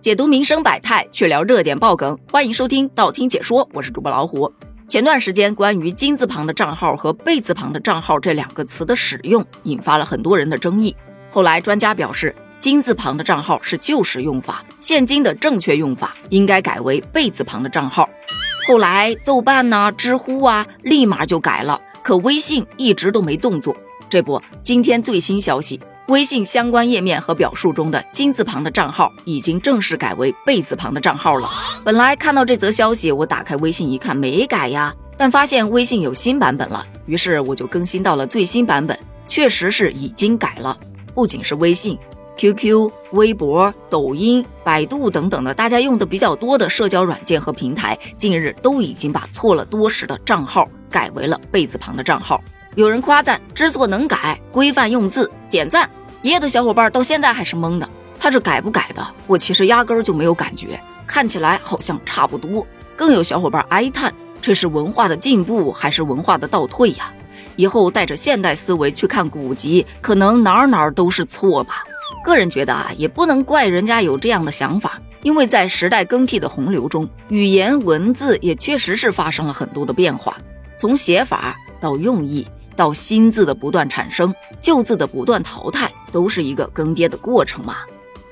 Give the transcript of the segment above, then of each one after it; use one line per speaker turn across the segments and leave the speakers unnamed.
解读民生百态，却聊热点爆梗。欢迎收听道听解说，我是主播老虎。前段时间，关于金字旁的账号和贝字旁的账号这两个词的使用，引发了很多人的争议。后来，专家表示，金字旁的账号是旧时用法，现今的正确用法应该改为贝字旁的账号。后来，豆瓣呐、知乎啊，立马就改了，可微信一直都没动作。这不，今天最新消息。微信相关页面和表述中的金字旁的账号已经正式改为贝字旁的账号了。本来看到这则消息，我打开微信一看，没改呀，但发现微信有新版本了，于是我就更新到了最新版本，确实是已经改了。不仅是微信、QQ、微博、抖音、百度等等的大家用的比较多的社交软件和平台，近日都已经把错了多时的账号改为了贝字旁的账号。有人夸赞知错能改，规范用字，点赞。爷爷的小伙伴到现在还是懵的，他这改不改的？我其实压根儿就没有感觉，看起来好像差不多。更有小伙伴哀叹，这是文化的进步还是文化的倒退呀？以后带着现代思维去看古籍，可能哪儿哪儿都是错吧？个人觉得啊，也不能怪人家有这样的想法，因为在时代更替的洪流中，语言文字也确实是发生了很多的变化，从写法到用意。到新字的不断产生，旧字的不断淘汰，都是一个更迭的过程嘛。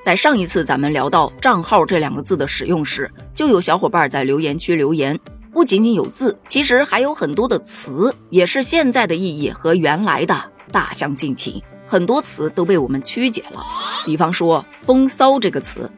在上一次咱们聊到“账号”这两个字的使用时，就有小伙伴在留言区留言，不仅仅有字，其实还有很多的词，也是现在的意义和原来的大相径庭，很多词都被我们曲解了。比方说“风骚”这个词，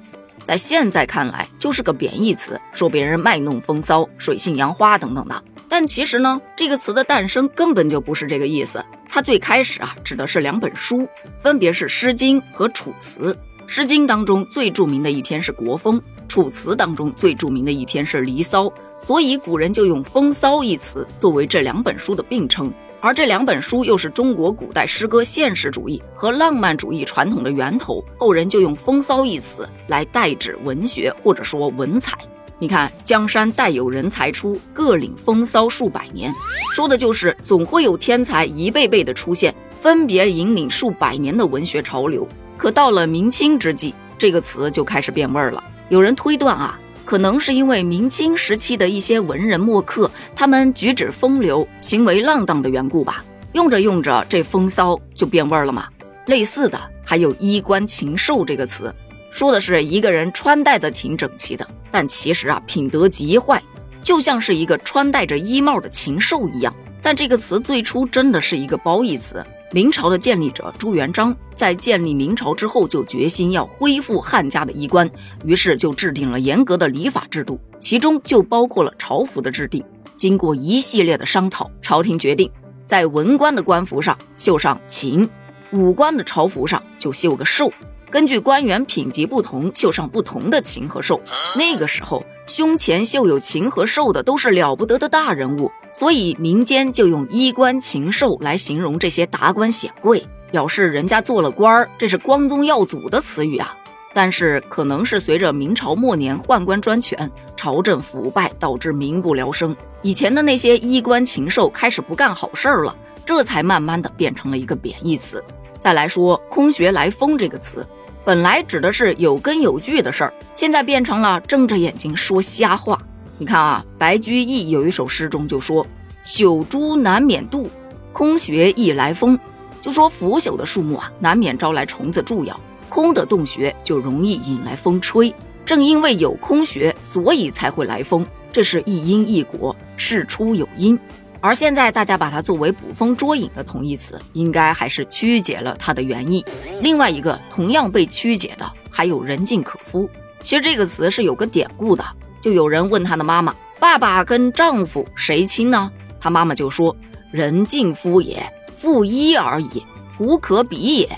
在现在看来就是个贬义词，说别人卖弄风骚、水性杨花等等的。但其实呢，这个词的诞生根本就不是这个意思。它最开始啊，指的是两本书，分别是《诗经》和《楚辞》。《诗经》当中最著名的一篇是《国风》，《楚辞》当中最著名的一篇是《离骚》。所以古人就用“风骚”一词作为这两本书的并称。而这两本书又是中国古代诗歌现实主义和浪漫主义传统的源头，后人就用“风骚”一词来代指文学或者说文采。你看，江山代有人才出，各领风骚数百年，说的就是总会有天才一辈辈的出现，分别引领数百年的文学潮流。可到了明清之际，这个词就开始变味儿了。有人推断啊，可能是因为明清时期的一些文人墨客，他们举止风流，行为浪荡的缘故吧。用着用着，这风骚就变味儿了嘛。类似的还有衣冠禽兽这个词。说的是一个人穿戴的挺整齐的，但其实啊品德极坏，就像是一个穿戴着衣帽的禽兽一样。但这个词最初真的是一个褒义词。明朝的建立者朱元璋在建立明朝之后，就决心要恢复汉家的衣冠，于是就制定了严格的礼法制度，其中就包括了朝服的制定。经过一系列的商讨，朝廷决定在文官的官服上绣上禽，武官的朝服上就绣个兽。根据官员品级不同，绣上不同的禽和兽。那个时候，胸前绣有禽和兽的都是了不得的大人物，所以民间就用衣冠禽兽来形容这些达官显贵，表示人家做了官儿，这是光宗耀祖的词语啊。但是，可能是随着明朝末年宦官专权，朝政腐败，导致民不聊生，以前的那些衣冠禽兽开始不干好事儿了，这才慢慢的变成了一个贬义词。再来说“空穴来风”这个词。本来指的是有根有据的事儿，现在变成了睁着眼睛说瞎话。你看啊，白居易有一首诗中就说：“朽株难免蠹，空穴易来风。”就说腐朽的树木啊，难免招来虫子蛀咬，空的洞穴就容易引来风吹。正因为有空穴，所以才会来风。这是一因一果，事出有因。而现在大家把它作为捕风捉影的同义词，应该还是曲解了它的原意。另外一个同样被曲解的还有“人尽可夫”。其实这个词是有个典故的，就有人问他的妈妈：“爸爸跟丈夫谁亲呢？”他妈妈就说：“人尽夫也，妇一而已，无可比也。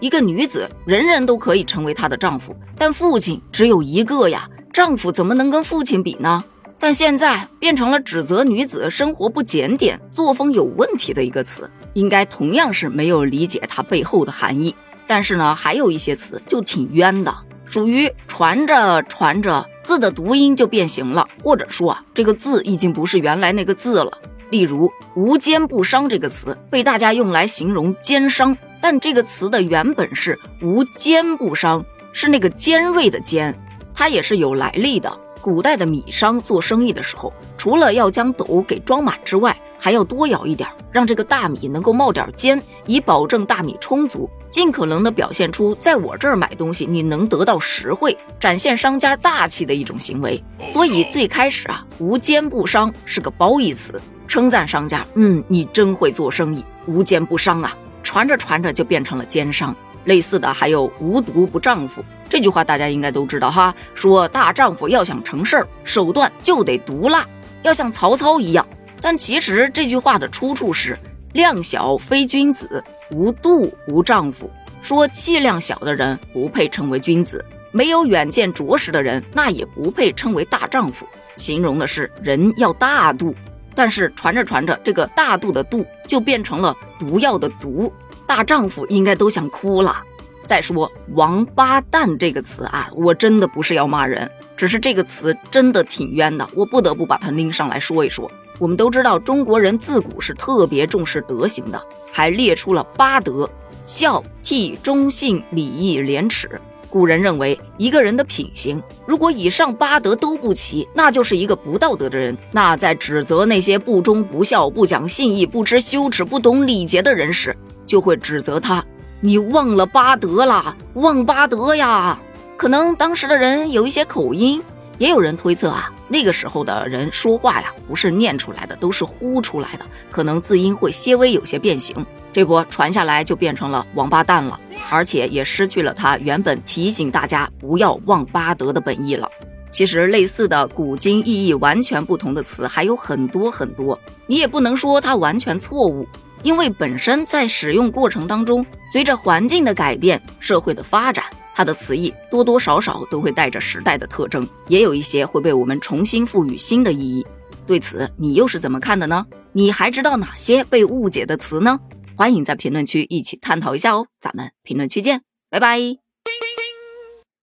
一个女子，人人都可以成为她的丈夫，但父亲只有一个呀，丈夫怎么能跟父亲比呢？”但现在变成了指责女子生活不检点、作风有问题的一个词，应该同样是没有理解它背后的含义。但是呢，还有一些词就挺冤的，属于传着传着字的读音就变形了，或者说啊，这个字已经不是原来那个字了。例如“无奸不商”这个词被大家用来形容奸商，但这个词的原本是“无奸不商”，是那个尖锐的尖。它也是有来历的。古代的米商做生意的时候，除了要将斗给装满之外，还要多舀一点，让这个大米能够冒点尖，以保证大米充足，尽可能的表现出在我这儿买东西你能得到实惠，展现商家大气的一种行为。所以最开始啊，无奸不商是个褒义词，称赞商家，嗯，你真会做生意，无奸不商啊。传着传着就变成了奸商。类似的还有无毒不丈夫这句话，大家应该都知道哈。说大丈夫要想成事儿，手段就得毒辣，要像曹操一样。但其实这句话的出处是“量小非君子，无度无丈夫”，说气量小的人不配称为君子，没有远见卓识的人那也不配称为大丈夫，形容的是人要大度。但是传着传着，这个大度的度就变成了毒药的毒。大丈夫应该都想哭了。再说“王八蛋”这个词啊，我真的不是要骂人，只是这个词真的挺冤的，我不得不把它拎上来说一说。我们都知道，中国人自古是特别重视德行的，还列出了八德：孝、悌、忠、信、礼、义、廉、耻。古人认为，一个人的品行如果以上八德都不齐，那就是一个不道德的人。那在指责那些不忠不孝、不讲信义、不知羞耻、不懂礼节的人时，就会指责他，你忘了八德啦，忘八德呀！可能当时的人有一些口音，也有人推测啊，那个时候的人说话呀，不是念出来的，都是呼出来的，可能字音会些微有些变形。这波传下来就变成了王八蛋了，而且也失去了他原本提醒大家不要忘八德的本意了。其实类似的古今意义完全不同的词还有很多很多，你也不能说它完全错误。因为本身在使用过程当中，随着环境的改变、社会的发展，它的词义多多少少都会带着时代的特征，也有一些会被我们重新赋予新的意义。对此，你又是怎么看的呢？你还知道哪些被误解的词呢？欢迎在评论区一起探讨一下哦！咱们评论区见，拜拜。